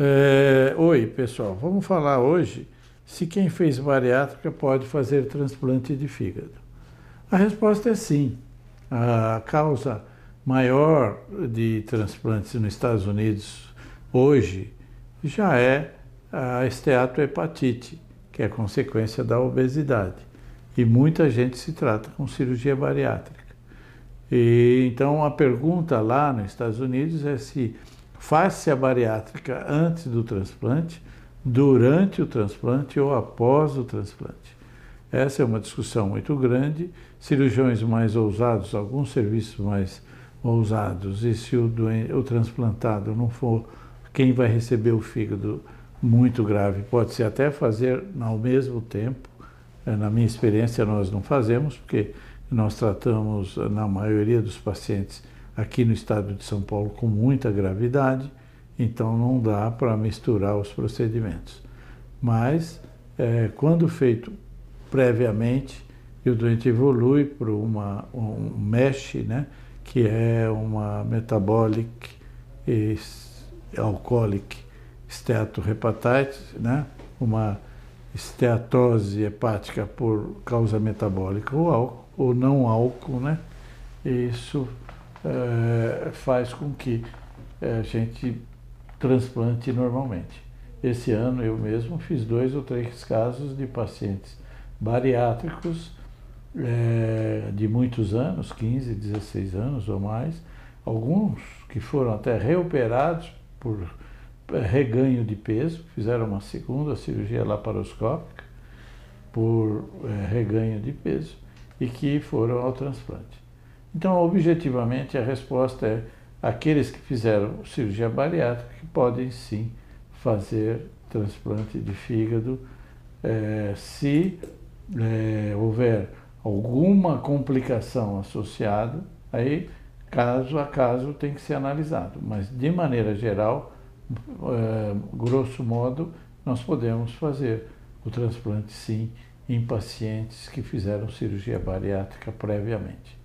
É, oi, pessoal. Vamos falar hoje se quem fez bariátrica pode fazer transplante de fígado. A resposta é sim. A causa maior de transplantes nos Estados Unidos hoje já é a esteatohepatite, que é consequência da obesidade. E muita gente se trata com cirurgia bariátrica. E, então a pergunta lá nos Estados Unidos é se faz-se a bariátrica antes do transplante, durante o transplante ou após o transplante. Essa é uma discussão muito grande. Cirurgiões mais ousados, alguns serviços mais ousados, e se o, doente, o transplantado não for quem vai receber o fígado muito grave, pode-se até fazer ao mesmo tempo. É, na minha experiência, nós não fazemos, porque nós tratamos, na maioria dos pacientes, aqui no estado de São Paulo com muita gravidade, então não dá para misturar os procedimentos. Mas, é, quando feito previamente, e o doente evolui para uma, um MESH, né, que é uma metabolic e alcoholic steatohepatitis, né, uma esteatose hepática por causa metabólica ou, álcool, ou não álcool, né, isso é, faz com que é, a gente transplante normalmente. Esse ano eu mesmo fiz dois ou três casos de pacientes bariátricos é, de muitos anos, 15, 16 anos ou mais, alguns que foram até reoperados por reganho de peso, fizeram uma segunda cirurgia laparoscópica por é, reganho de peso e que foram ao transplante. Então, objetivamente, a resposta é aqueles que fizeram cirurgia bariátrica que podem sim fazer transplante de fígado é, se é, houver alguma complicação associada, aí caso a caso tem que ser analisado. Mas de maneira geral, é, grosso modo, nós podemos fazer o transplante sim em pacientes que fizeram cirurgia bariátrica previamente.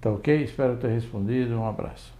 Tá ok? Espero ter respondido. Um abraço.